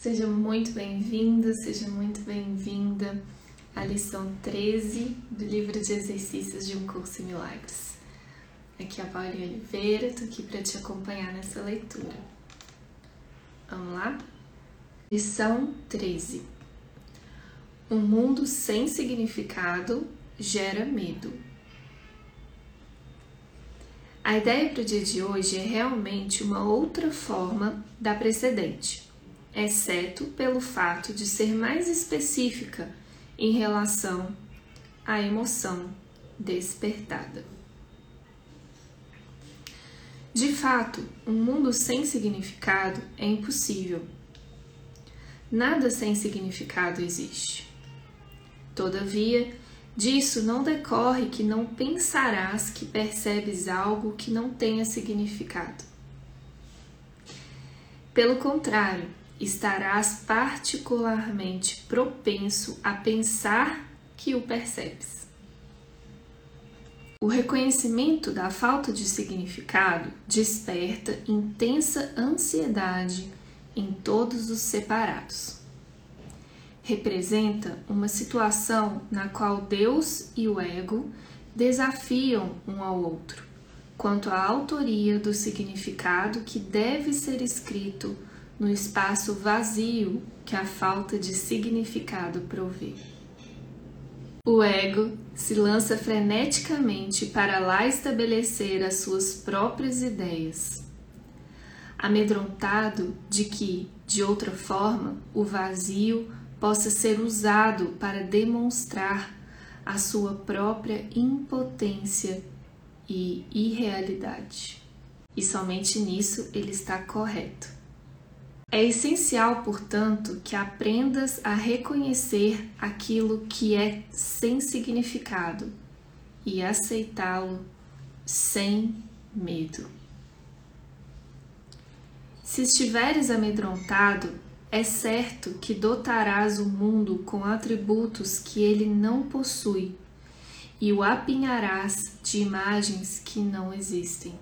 Seja muito bem-vindo, seja muito bem-vinda à lição 13 do livro de exercícios de um curso em milagres. Aqui é a Paulinha Oliveira, estou aqui para te acompanhar nessa leitura. Vamos lá? Lição 13. Um mundo sem significado gera medo. A ideia para o dia de hoje é realmente uma outra forma da precedente, exceto pelo fato de ser mais específica em relação à emoção despertada. De fato, um mundo sem significado é impossível. Nada sem significado existe. Todavia, Disso não decorre que não pensarás que percebes algo que não tenha significado. Pelo contrário, estarás particularmente propenso a pensar que o percebes. O reconhecimento da falta de significado desperta intensa ansiedade em todos os separados representa uma situação na qual Deus e o ego desafiam um ao outro quanto à autoria do significado que deve ser escrito no espaço vazio que a falta de significado provê. O ego se lança freneticamente para lá estabelecer as suas próprias ideias, amedrontado de que, de outra forma, o vazio possa ser usado para demonstrar a sua própria impotência e irrealidade. E somente nisso ele está correto. É essencial, portanto, que aprendas a reconhecer aquilo que é sem significado e aceitá-lo sem medo. Se estiveres amedrontado, é certo que dotarás o mundo com atributos que ele não possui e o apinharás de imagens que não existem.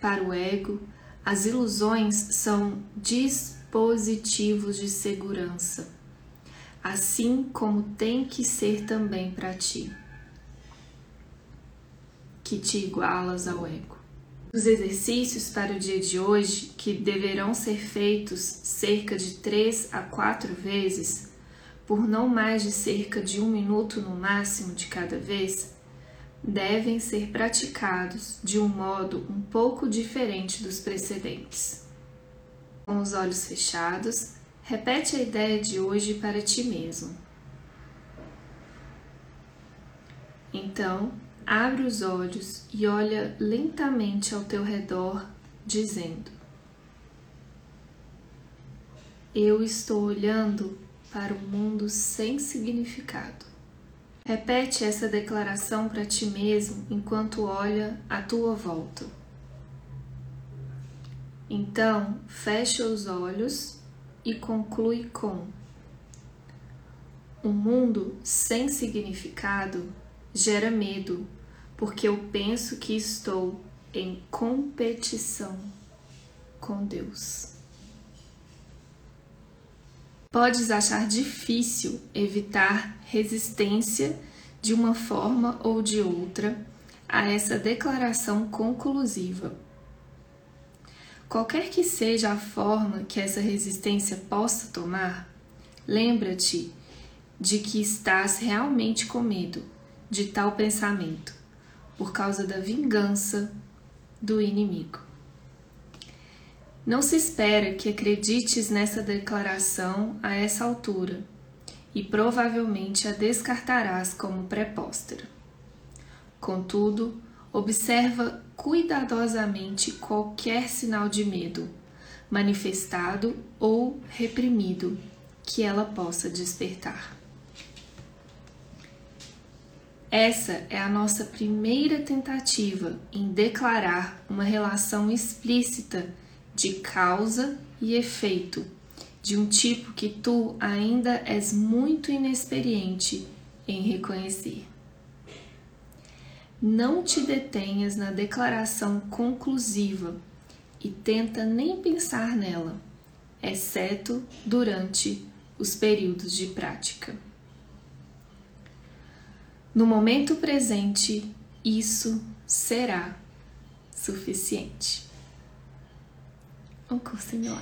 Para o ego, as ilusões são dispositivos de segurança, assim como tem que ser também para ti, que te igualas ao ego. Os exercícios para o dia de hoje, que deverão ser feitos cerca de 3 a 4 vezes, por não mais de cerca de um minuto no máximo de cada vez, devem ser praticados de um modo um pouco diferente dos precedentes. Com os olhos fechados, repete a ideia de hoje para ti mesmo. Então, abre os olhos e olha lentamente ao teu redor, dizendo: Eu estou olhando para um mundo sem significado. Repete essa declaração para ti mesmo enquanto olha à tua volta. Então, fecha os olhos e conclui com: Um mundo sem significado gera medo porque eu penso que estou em competição com Deus. Podes achar difícil evitar resistência de uma forma ou de outra a essa declaração conclusiva. Qualquer que seja a forma que essa resistência possa tomar, lembra-te de que estás realmente com medo de tal pensamento por causa da vingança do inimigo. Não se espera que acredites nessa declaração a essa altura e provavelmente a descartarás como prepóstera. Contudo, observa cuidadosamente qualquer sinal de medo, manifestado ou reprimido, que ela possa despertar. Essa é a nossa primeira tentativa em declarar uma relação explícita de causa e efeito, de um tipo que tu ainda és muito inexperiente em reconhecer. Não te detenhas na declaração conclusiva e tenta nem pensar nela, exceto durante os períodos de prática. No momento presente, isso será suficiente. お香するのは